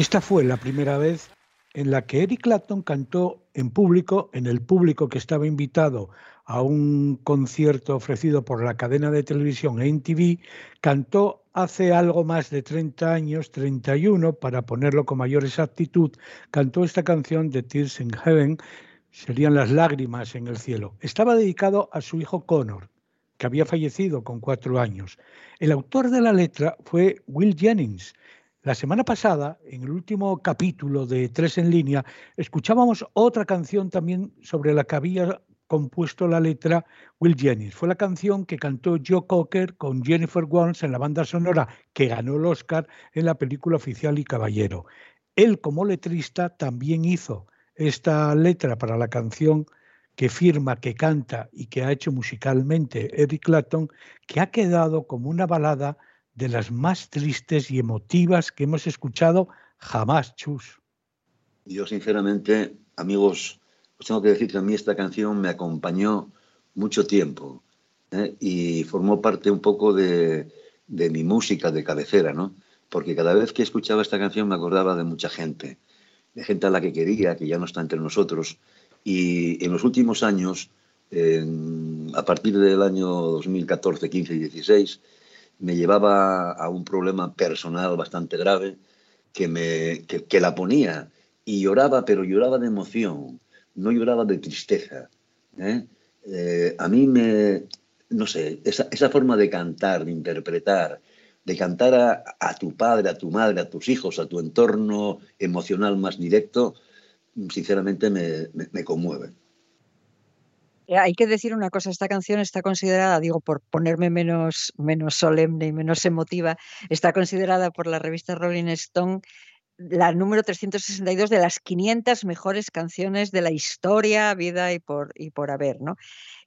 [SPEAKER 9] Esta fue la primera vez en la que Eric Clapton cantó en público, en el público que estaba invitado a un concierto ofrecido por la cadena de televisión NTV, cantó
[SPEAKER 1] hace algo más de 30 años, 31, para ponerlo con mayor exactitud, cantó esta canción de Tears in Heaven, serían las lágrimas en el cielo. Estaba dedicado a su hijo Connor, que había fallecido con cuatro años. El autor de la letra fue Will Jennings. La semana pasada, en el último capítulo de Tres en línea, escuchábamos otra canción también sobre la que había compuesto la letra Will Jennings. Fue la canción que cantó Joe Cocker con Jennifer Warnes en la banda sonora que ganó el Oscar en la película Oficial y Caballero. Él como letrista también hizo esta letra para la canción que firma, que canta y que ha hecho musicalmente Eric Clapton, que ha quedado como una balada de las más tristes y emotivas que hemos escuchado jamás, Chus.
[SPEAKER 2] Yo sinceramente, amigos, os tengo que decir que a mí esta canción me acompañó mucho tiempo ¿eh? y formó parte un poco de, mi música de cabecera, ¿no? Porque cada vez que escuchaba esta canción me acordaba de mucha gente de gente a la que quería, que ya no está entre nosotros. Y en los últimos años, a partir del año 2014, 15 y 16, me llevaba a un problema personal bastante grave que, me, que, la ponía y lloraba, pero lloraba de emoción, no lloraba de tristeza. ¿eh? Eh, a mí me, no sé, esa, esa forma de cantar, de interpretar, de cantar a, tu padre, a tu madre, a tus hijos, a tu entorno emocional más directo, sinceramente me, conmueve.
[SPEAKER 3] Eh, hay que decir una cosa, esta canción está considerada, digo, por ponerme menos, menos solemne y menos emotiva, está considerada por la revista Rolling Stone la número 362 de las 500 mejores canciones de la historia, vida y por, y por haber, ¿no?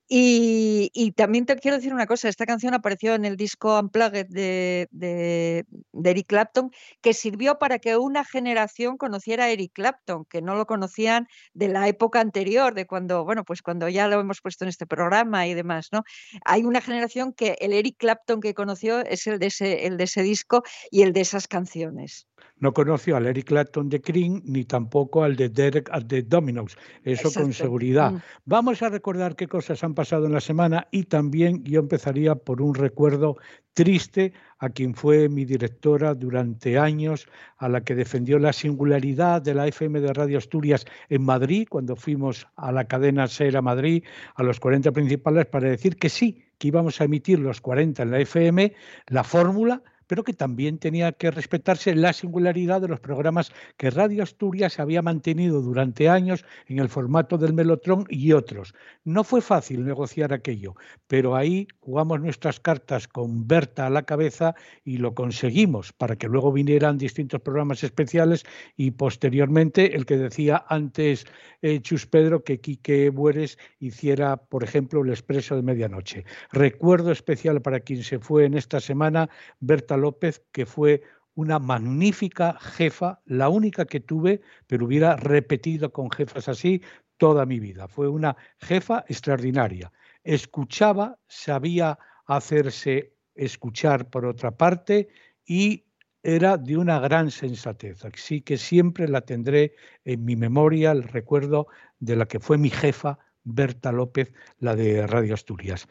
[SPEAKER 3] Y, también te quiero decir una cosa, esta canción apareció en el disco Unplugged de, de, Eric Clapton, que sirvió para que una generación conociera a Eric Clapton, que no lo conocían de la época anterior, de cuando, bueno, pues cuando ya lo hemos puesto en este programa y demás, ¿no? Hay una generación que el Eric Clapton que conoció es el de ese, el de ese disco y el de esas canciones
[SPEAKER 1] no conoció al Eric Clapton de Cream ni tampoco al de Derek at the Dominoes. Eso con seguridad. Mm. Vamos a recordar qué cosas han pasado en la semana y también yo empezaría por un recuerdo triste a quien fue mi directora durante años, a la que defendió la singularidad de la FM de Radio Asturias en Madrid, cuando fuimos a la cadena SER a Madrid, a los 40 principales, para decir que sí, que íbamos a emitir los 40 en la FM, la fórmula pero que también tenía que respetarse la singularidad de los programas que Radio Asturias había mantenido durante años en el formato del Melotrón y otros. No fue fácil negociar aquello, pero ahí jugamos nuestras cartas con Berta a la cabeza y lo conseguimos para que luego vinieran distintos programas especiales y posteriormente el que decía antes eh, Chus Pedro que Quique Bueres hiciera, por ejemplo, el expreso de medianoche. Recuerdo especial para quien se fue en esta semana, Berta López, que fue una magnífica jefa, la única que tuve, pero hubiera repetido con jefas así toda mi vida. Fue una jefa extraordinaria. Escuchaba, sabía hacerse escuchar por otra parte y era de una gran sensatez. Así que siempre la tendré en mi memoria, el recuerdo de la que fue mi jefa, Berta López, la de Radio Asturias.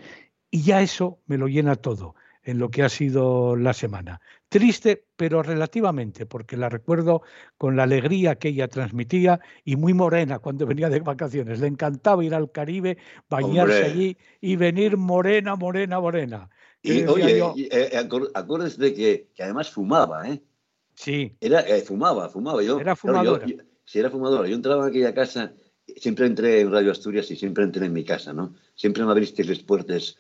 [SPEAKER 1] Y ya eso me lo llena todo en lo que ha sido la semana. Triste, pero relativamente, porque la recuerdo con la alegría que ella transmitía y muy morena cuando venía de vacaciones. Le encantaba ir al Caribe, bañarse allí y venir morena, morena, morena.
[SPEAKER 2] Y oye, eh, acuérdese de que, además fumaba, ¿eh?
[SPEAKER 1] Sí.
[SPEAKER 2] Era, eh, fumaba, fumaba. Yo,
[SPEAKER 1] era fumadora.
[SPEAKER 2] sí, era fumadora. Yo entraba en aquella casa, siempre entré en Radio Asturias y siempre entré en mi casa, ¿no? Siempre me abriste las puertas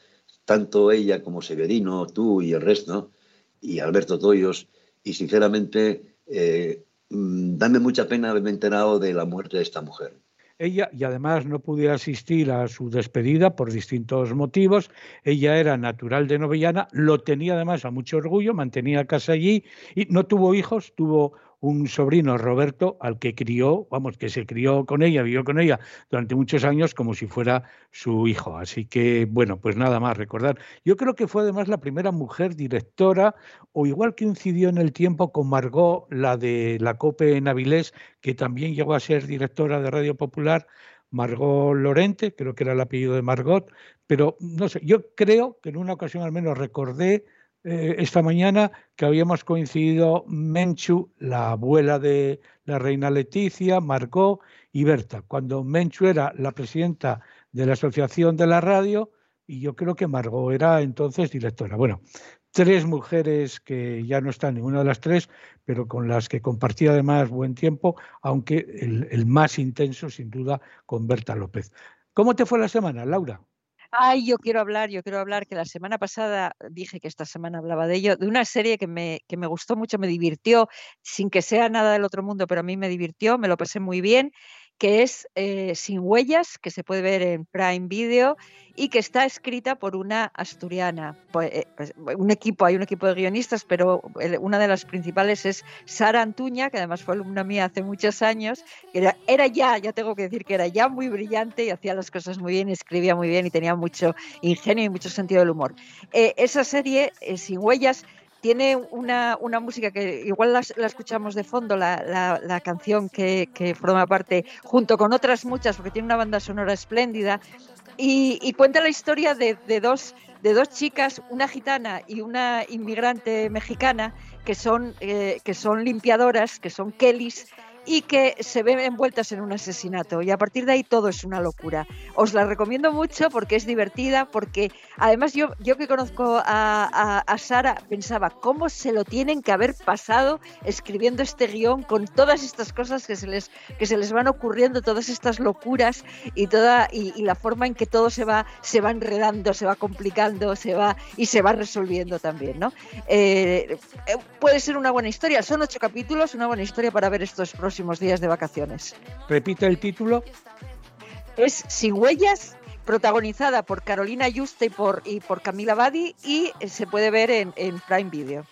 [SPEAKER 2] tanto ella como Severino, tú y el resto, y Alberto Toyos, y sinceramente, eh, mm, dame mucha pena haberme enterado de la muerte de esta mujer.
[SPEAKER 1] Ella, y además no pude asistir a su despedida por distintos motivos. Ella era natural de Novellana, lo tenía además a mucho orgullo, mantenía casa allí y no tuvo hijos, tuvo un sobrino, Roberto, al que crió, vamos, que se crió con ella, vivió con ella durante muchos años como si fuera su hijo. Así que, bueno, pues nada más recordar. Yo creo que fue además la primera mujer directora, o igual que incidió en el tiempo con Margot, la de la COPE en Avilés, que también llegó a ser directora de Radio Popular. Margot Lorente, creo que era el apellido de Margot, pero no sé, yo creo que en una ocasión al menos recordé eh, esta mañana que habíamos coincidido Menchu, la abuela de la reina Leticia, Margot y Berta, cuando Menchu era la presidenta de la Asociación de la Radio y yo creo que Margot era entonces directora. Bueno, tres mujeres que ya no están ninguna de las tres, pero con las que compartí además buen tiempo, aunque el, el más intenso sin duda con Berta López. ¿Cómo te fue la semana, Laura?
[SPEAKER 3] Ay, yo quiero hablar, yo quiero hablar que la semana pasada dije que esta semana hablaba de ello, de una serie que me, que me gustó mucho, me divirtió, sin que sea nada del otro mundo, pero a mí me divirtió, me lo pasé muy bien que es eh, Sin Huellas, que se puede ver en Prime Video y que está escrita por una asturiana. Pues, eh, pues, un equipo, hay un equipo de guionistas, pero una de las principales es Sara Antuña, que además fue alumna mía hace muchos años. Era, ya, ya tengo que decir que era ya muy brillante y hacía las cosas muy bien, escribía muy bien y tenía mucho ingenio y mucho sentido del humor. Eh, esa serie, Sin Huellas, tiene una, una, música que igual la, escuchamos de fondo, la, la, canción que, forma parte, junto con otras muchas, porque tiene una banda sonora espléndida, y, y cuenta la historia de, de, dos, de dos chicas, una gitana y una inmigrante mexicana, que son, eh, que son limpiadoras, que son Kellys, y que se ven envueltas en un asesinato. Y a partir de ahí todo es una locura. Os la recomiendo mucho porque es divertida, porque además yo, yo que conozco a, a, a Sara pensaba cómo se lo tienen que haber pasado escribiendo este guion con todas estas cosas que se les, que se les van ocurriendo, todas estas locuras y, toda, y, y la forma en que todo se va, se va enredando, se va complicando, se va y se va resolviendo también. ¿no? Eh, puede ser una buena historia. Son ocho capítulos, una buena historia para ver estos próximos próximos días de vacaciones.
[SPEAKER 1] Repite el título.
[SPEAKER 3] Es Sin Huellas, protagonizada por Carolina Yuste y por, y por Camila Badi y se puede ver en, en Prime Video.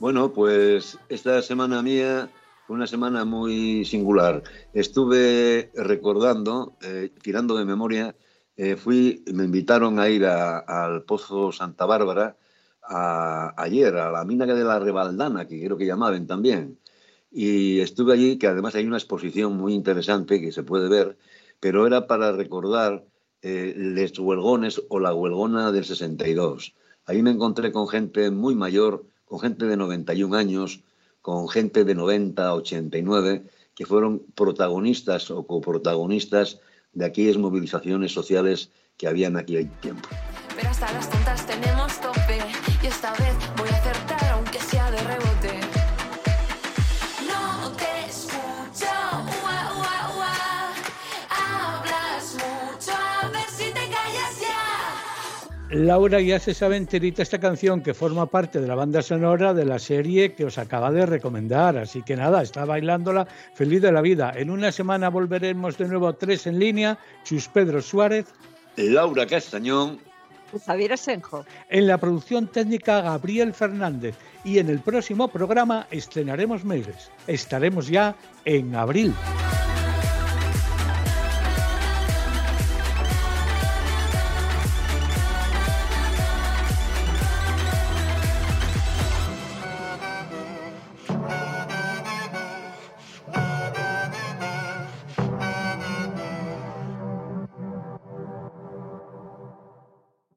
[SPEAKER 2] Bueno, pues esta semana mía fue una semana muy singular. Estuve recordando, eh, tirando de memoria, eh, fui, me invitaron a ir a, al Pozo Santa Bárbara a, ayer, a la mina de la Rebaldana, que creo que llamaban también y estuve allí, que además hay una exposición muy interesante que se puede ver, pero era para recordar eh, les huelgones o la huelgona del 62. Ahí me encontré con gente muy mayor, con gente de 91 años, con gente de 90, 89, que fueron protagonistas o coprotagonistas de aquellas movilizaciones sociales que había en aquel tiempo.
[SPEAKER 6] Pero hasta las tontas tenemos tope y esta vez
[SPEAKER 1] Laura ya se sabe enterita esta canción que forma parte de la banda sonora de la serie que os acaba de recomendar. Así que nada, está bailándola feliz de la vida. En una semana volveremos de nuevo a tres en línea. Chus Pedro Suárez.
[SPEAKER 2] Laura Castañón.
[SPEAKER 3] Javier Asenjo.
[SPEAKER 1] En la producción técnica Gabriel Fernández. Y en el próximo programa estrenaremos meses. Estaremos ya en abril.